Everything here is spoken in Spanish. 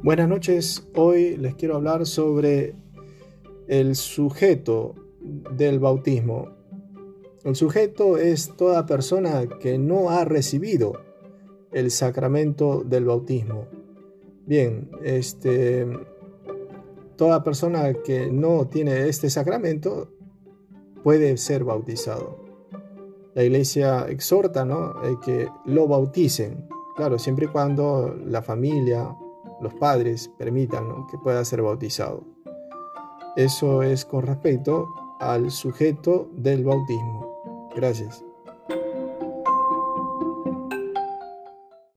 Buenas noches, hoy les quiero hablar sobre el sujeto del bautismo. El sujeto es toda persona que no ha recibido el sacramento del bautismo. Bien, este, toda persona que no tiene este sacramento puede ser bautizado. La iglesia exhorta ¿no? que lo bauticen, claro, siempre y cuando la familia los padres permitan que pueda ser bautizado. Eso es con respecto al sujeto del bautismo. Gracias.